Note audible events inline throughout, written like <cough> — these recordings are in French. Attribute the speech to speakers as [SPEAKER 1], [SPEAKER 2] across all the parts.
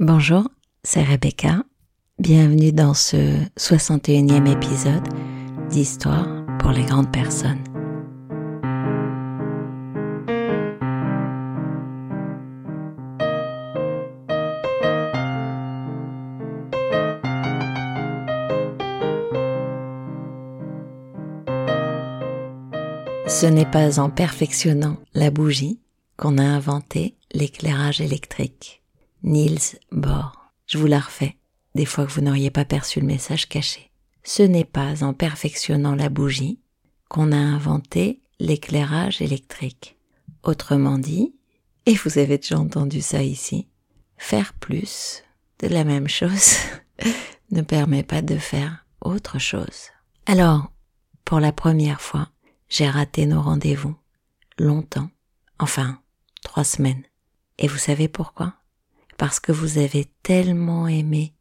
[SPEAKER 1] Bonjour, c'est Rebecca. Bienvenue dans ce 61e épisode d'Histoire pour les grandes personnes. Ce n'est pas en perfectionnant la bougie qu'on a inventé l'éclairage électrique. Niels Bohr. Je vous la refais, des fois que vous n'auriez pas perçu le message caché. Ce n'est pas en perfectionnant la bougie qu'on a inventé l'éclairage électrique. Autrement dit, et vous avez déjà entendu ça ici, faire plus de la même chose <laughs> ne permet pas de faire autre chose. Alors, pour la première fois, j'ai raté nos rendez-vous. Longtemps. Enfin, trois semaines. Et vous savez pourquoi? Parce que vous avez tellement aimé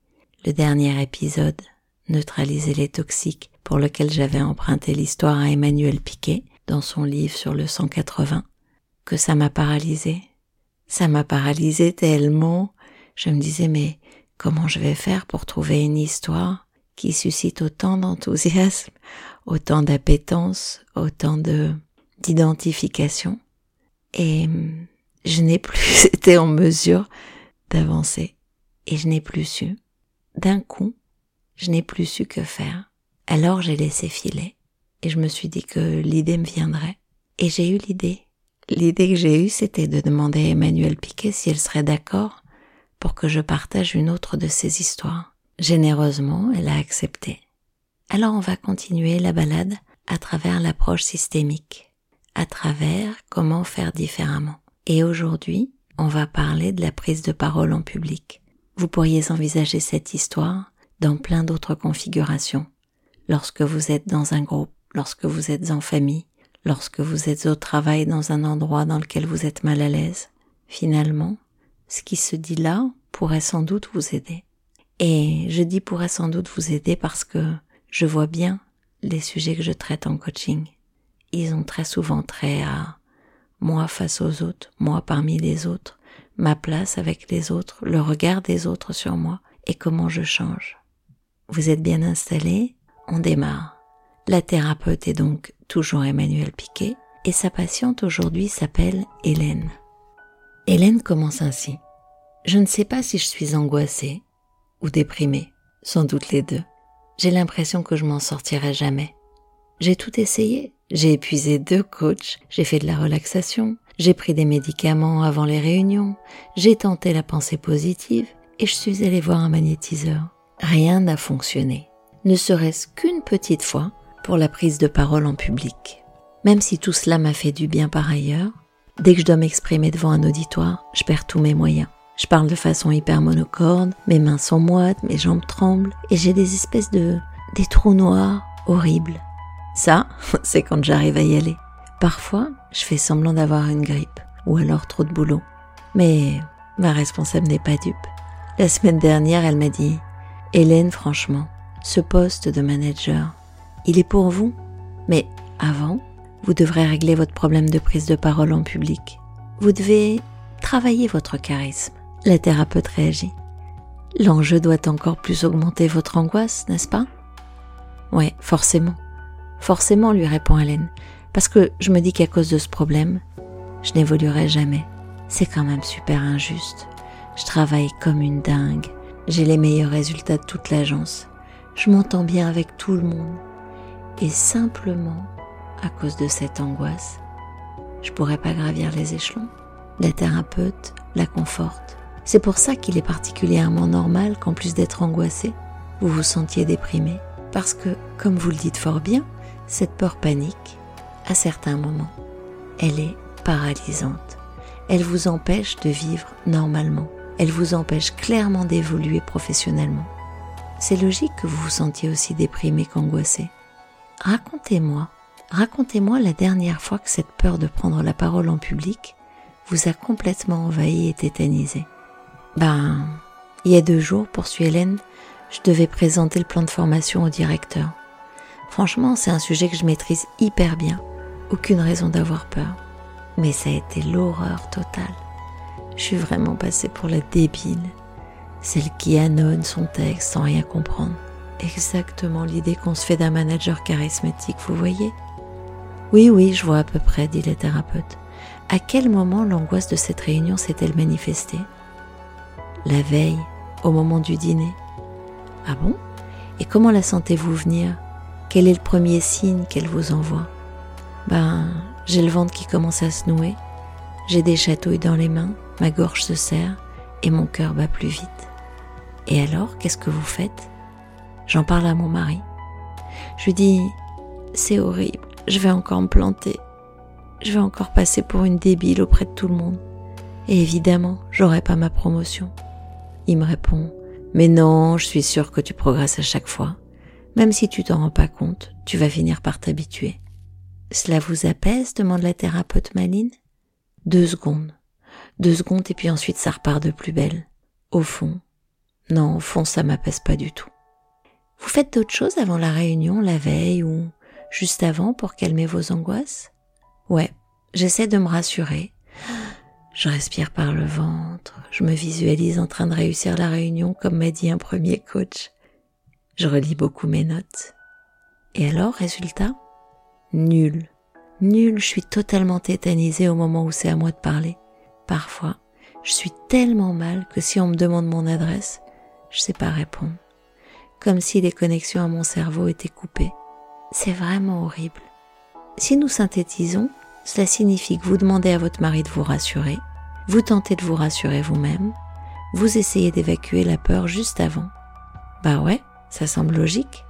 [SPEAKER 1] le dernier épisode, Neutraliser les toxiques, pour lequel j'avais emprunté l'histoire à Emmanuel Piquet dans son livre sur le 180, que ça m'a paralysé. Ça m'a paralysé tellement, je me disais mais comment je vais faire pour trouver une histoire qui suscite autant d'enthousiasme, <laughs> autant d'appétence, autant de d'identification? Et je n'ai plus <laughs> été en mesure d'avancer et je n'ai plus su. D'un coup, je n'ai plus su que faire. Alors j'ai laissé filer et je me suis dit que l'idée me viendrait. Et j'ai eu l'idée. L'idée que j'ai eue, c'était de demander à Emmanuel Piquet si elle serait d'accord pour que je partage une autre de ses histoires. Généreusement, elle a accepté. Alors on va continuer la balade à travers l'approche systémique, à travers comment faire différemment. Et aujourd'hui, on va parler de la prise de parole en public. Vous pourriez envisager cette histoire dans plein d'autres configurations. Lorsque vous êtes dans un groupe, lorsque vous êtes en famille, lorsque vous êtes au travail dans un endroit dans lequel vous êtes mal à l'aise. Finalement, ce qui se dit là pourrait sans doute vous aider. Et je dis pourrait sans doute vous aider parce que je vois bien les sujets que je traite en coaching. Ils ont très souvent trait à moi face aux autres, moi parmi les autres, ma place avec les autres, le regard des autres sur moi et comment je change. Vous êtes bien installé? On démarre. La thérapeute est donc toujours Emmanuel Piquet et sa patiente aujourd'hui s'appelle Hélène. Hélène commence ainsi. Je ne sais pas si je suis angoissée ou déprimée, sans doute les deux. J'ai l'impression que je m'en sortirai jamais. J'ai tout essayé, j'ai épuisé deux coachs, j'ai fait de la relaxation, j'ai pris des médicaments avant les réunions, j'ai tenté la pensée positive et je suis allée voir un magnétiseur. Rien n'a fonctionné, ne serait-ce qu'une petite fois pour la prise de parole en public. Même si tout cela m'a fait du bien par ailleurs, dès que je dois m'exprimer devant un auditoire, je perds tous mes moyens. Je parle de façon hyper monocorde, mes mains sont moites, mes jambes tremblent et j'ai des espèces de des trous noirs horribles. Ça, <laughs> c'est quand j'arrive à y aller. Parfois, je fais semblant d'avoir une grippe ou alors trop de boulot. Mais ma responsable n'est pas dupe. La semaine dernière, elle m'a dit Hélène, franchement, ce poste de manager, il est pour vous. Mais avant, vous devrez régler votre problème de prise de parole en public. Vous devez travailler votre charisme. La thérapeute réagit. L'enjeu doit encore plus augmenter votre angoisse, n'est-ce pas? Ouais, forcément. Forcément, lui répond Hélène, parce que je me dis qu'à cause de ce problème, je n'évoluerai jamais. C'est quand même super injuste. Je travaille comme une dingue. J'ai les meilleurs résultats de toute l'agence. Je m'entends bien avec tout le monde. Et simplement, à cause de cette angoisse, je pourrais pas gravir les échelons. La thérapeute la conforte. C'est pour ça qu'il est particulièrement normal qu'en plus d'être angoissé, vous vous sentiez déprimé. Parce que, comme vous le dites fort bien, cette peur panique, à certains moments, elle est paralysante. Elle vous empêche de vivre normalement. Elle vous empêche clairement d'évoluer professionnellement. C'est logique que vous vous sentiez aussi déprimé qu'angoissé. Racontez-moi, racontez-moi la dernière fois que cette peur de prendre la parole en public vous a complètement envahi et tétanisé. Ben, il y a deux jours, poursuit Hélène, je devais présenter le plan de formation au directeur. Franchement, c'est un sujet que je maîtrise hyper bien. Aucune raison d'avoir peur. Mais ça a été l'horreur totale. Je suis vraiment passée pour la débile. celle qui annonce son texte sans rien comprendre. Exactement l'idée qu'on se fait d'un manager charismatique, vous voyez? Oui, oui, je vois à peu près, dit le thérapeute. À quel moment l'angoisse de cette réunion s'est-elle manifestée? La veille, au moment du dîner? Ah bon? Et comment la sentez-vous venir? Quel est le premier signe qu'elle vous envoie? Ben, j'ai le ventre qui commence à se nouer, j'ai des chatouilles dans les mains, ma gorge se serre et mon cœur bat plus vite. Et alors, qu'est-ce que vous faites? J'en parle à mon mari. Je lui dis, c'est horrible, je vais encore me planter. Je vais encore passer pour une débile auprès de tout le monde. Et évidemment, j'aurai pas ma promotion. Il me répond, mais non, je suis sûr que tu progresses à chaque fois. Même si tu t'en rends pas compte, tu vas finir par t'habituer. Cela vous apaise demande la thérapeute Maline. Deux secondes. Deux secondes et puis ensuite ça repart de plus belle. Au fond. Non, au fond ça m'apaise pas du tout. Vous faites d'autres choses avant la réunion, la veille ou juste avant pour calmer vos angoisses? Ouais, j'essaie de me rassurer. Je respire par le ventre, je me visualise en train de réussir la réunion comme m'a dit un premier coach. Je relis beaucoup mes notes. Et alors, résultat? Nul. Nul, je suis totalement tétanisée au moment où c'est à moi de parler. Parfois, je suis tellement mal que si on me demande mon adresse, je sais pas répondre. Comme si les connexions à mon cerveau étaient coupées. C'est vraiment horrible. Si nous synthétisons, cela signifie que vous demandez à votre mari de vous rassurer, vous tentez de vous rassurer vous-même, vous essayez d'évacuer la peur juste avant. Bah ouais, ça semble logique.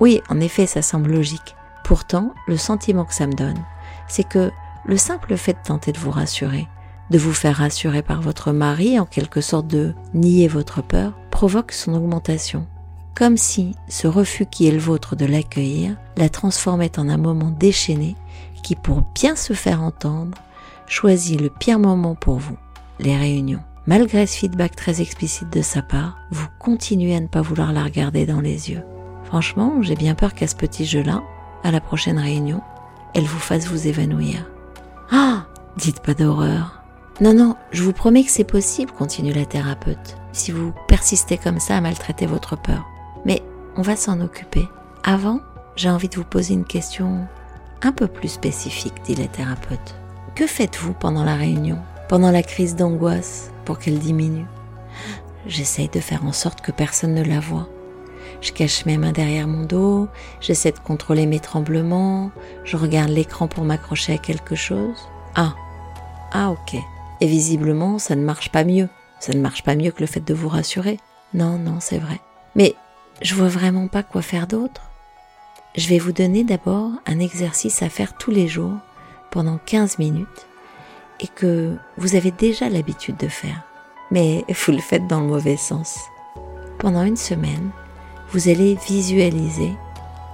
[SPEAKER 1] Oui, en effet, ça semble logique. Pourtant, le sentiment que ça me donne, c'est que le simple fait de tenter de vous rassurer, de vous faire rassurer par votre mari, en quelque sorte de nier votre peur, provoque son augmentation. Comme si ce refus qui est le vôtre de l'accueillir la transformait en un moment déchaîné qui, pour bien se faire entendre, choisit le pire moment pour vous, les réunions. Malgré ce feedback très explicite de sa part, vous continuez à ne pas vouloir la regarder dans les yeux. Franchement, j'ai bien peur qu'à ce petit jeu-là, à la prochaine réunion, elle vous fasse vous évanouir. Ah Dites pas d'horreur. Non, non, je vous promets que c'est possible, continue la thérapeute, si vous persistez comme ça à maltraiter votre peur. Mais on va s'en occuper. Avant, j'ai envie de vous poser une question un peu plus spécifique, dit la thérapeute. Que faites-vous pendant la réunion, pendant la crise d'angoisse, pour qu'elle diminue J'essaye de faire en sorte que personne ne la voie. Je cache mes mains derrière mon dos, j'essaie de contrôler mes tremblements, je regarde l'écran pour m'accrocher à quelque chose. Ah, ah ok. Et visiblement, ça ne marche pas mieux. Ça ne marche pas mieux que le fait de vous rassurer. Non, non, c'est vrai. Mais je vois vraiment pas quoi faire d'autre. Je vais vous donner d'abord un exercice à faire tous les jours pendant 15 minutes et que vous avez déjà l'habitude de faire. Mais vous le faites dans le mauvais sens. Pendant une semaine, vous allez visualiser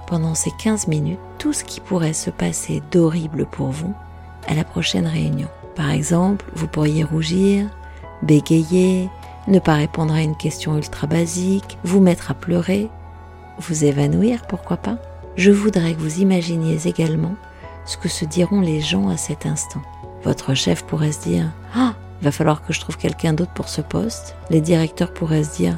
[SPEAKER 1] pendant ces 15 minutes tout ce qui pourrait se passer d'horrible pour vous à la prochaine réunion. Par exemple, vous pourriez rougir, bégayer, ne pas répondre à une question ultra basique, vous mettre à pleurer, vous évanouir, pourquoi pas Je voudrais que vous imaginiez également ce que se diront les gens à cet instant. Votre chef pourrait se dire Ah, va falloir que je trouve quelqu'un d'autre pour ce poste. Les directeurs pourraient se dire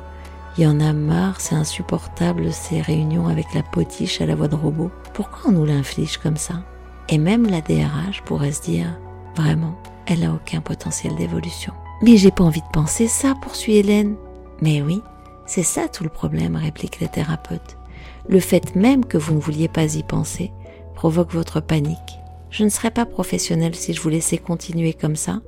[SPEAKER 1] il y en a marre, c'est insupportable ces réunions avec la potiche à la voix de robot. Pourquoi on nous l'inflige comme ça? Et même la DRH pourrait se dire, vraiment, elle n'a aucun potentiel d'évolution. Mais j'ai pas envie de penser ça, poursuit Hélène. Mais oui, c'est ça tout le problème, réplique la thérapeute. Le fait même que vous ne vouliez pas y penser provoque votre panique. Je ne serais pas professionnelle si je vous laissais continuer comme ça,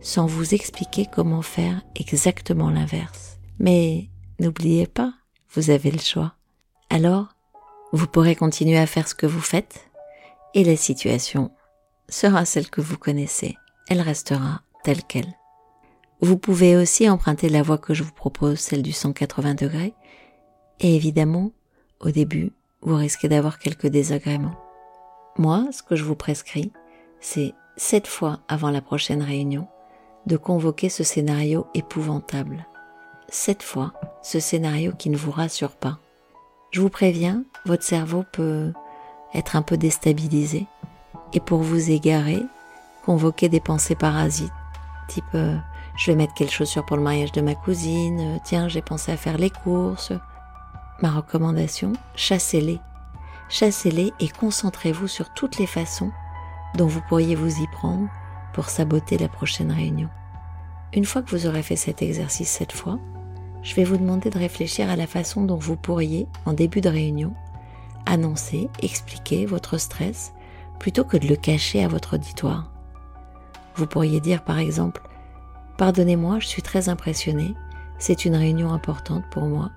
[SPEAKER 1] sans vous expliquer comment faire exactement l'inverse. Mais N'oubliez pas, vous avez le choix. Alors, vous pourrez continuer à faire ce que vous faites et la situation sera celle que vous connaissez. Elle restera telle qu'elle. Vous pouvez aussi emprunter la voie que je vous propose, celle du 180 degrés. Et évidemment, au début, vous risquez d'avoir quelques désagréments. Moi, ce que je vous prescris, c'est sept fois avant la prochaine réunion de convoquer ce scénario épouvantable cette fois ce scénario qui ne vous rassure pas. Je vous préviens, votre cerveau peut être un peu déstabilisé et pour vous égarer, convoquer des pensées parasites, type euh, je vais mettre quelle chaussure pour le mariage de ma cousine, tiens, j'ai pensé à faire les courses. Ma recommandation, chassez-les. Chassez-les et concentrez-vous sur toutes les façons dont vous pourriez vous y prendre pour saboter la prochaine réunion. Une fois que vous aurez fait cet exercice cette fois, je vais vous demander de réfléchir à la façon dont vous pourriez, en début de réunion, annoncer, expliquer votre stress plutôt que de le cacher à votre auditoire. Vous pourriez dire par exemple Pardonnez-moi, je suis très impressionné, c'est une réunion importante pour moi.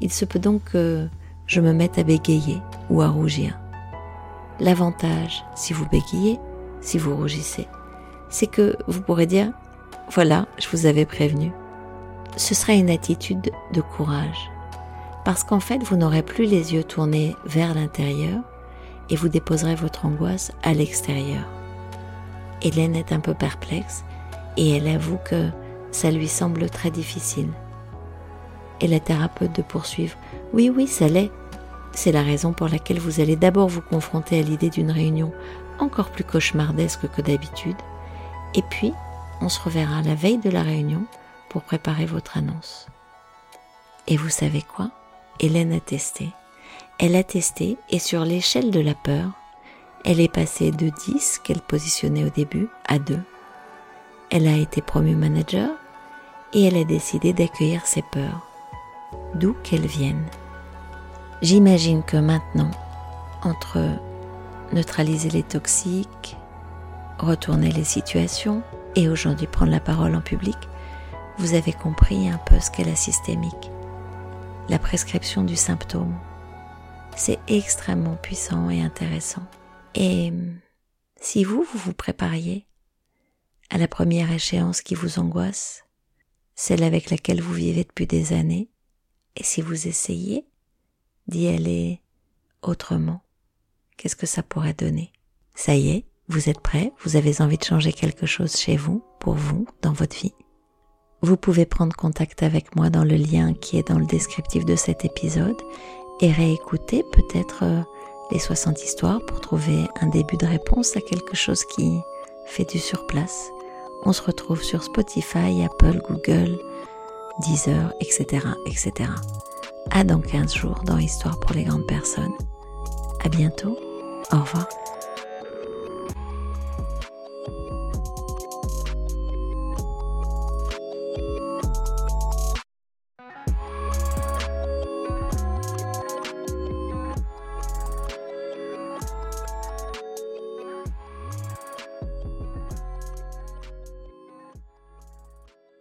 [SPEAKER 1] Il se peut donc que je me mette à bégayer ou à rougir. L'avantage, si vous bégayez, si vous rougissez, c'est que vous pourrez dire Voilà, je vous avais prévenu. Ce sera une attitude de courage. Parce qu'en fait, vous n'aurez plus les yeux tournés vers l'intérieur et vous déposerez votre angoisse à l'extérieur. Hélène est un peu perplexe et elle avoue que ça lui semble très difficile. Et la thérapeute de poursuivre Oui, oui, ça l'est. C'est la raison pour laquelle vous allez d'abord vous confronter à l'idée d'une réunion encore plus cauchemardesque que d'habitude, et puis on se reverra la veille de la réunion pour préparer votre annonce. Et vous savez quoi? Hélène a testé. Elle a testé et sur l'échelle de la peur, elle est passée de 10 qu'elle positionnait au début à 2. Elle a été promue manager et elle a décidé d'accueillir ses peurs, d'où qu'elles viennent. J'imagine que maintenant, entre neutraliser les toxiques, retourner les situations et aujourd'hui prendre la parole en public, vous avez compris un peu ce qu'est la systémique, la prescription du symptôme. C'est extrêmement puissant et intéressant. Et si vous, vous vous prépariez à la première échéance qui vous angoisse, celle avec laquelle vous vivez depuis des années, et si vous essayez d'y aller autrement, qu'est-ce que ça pourrait donner? Ça y est, vous êtes prêt, vous avez envie de changer quelque chose chez vous, pour vous, dans votre vie? Vous pouvez prendre contact avec moi dans le lien qui est dans le descriptif de cet épisode et réécouter peut-être euh, les 60 histoires pour trouver un début de réponse à quelque chose qui fait du surplace. On se retrouve sur Spotify, Apple, Google, Deezer, etc., etc. À dans 15 jours dans Histoire pour les grandes personnes. À bientôt. Au revoir.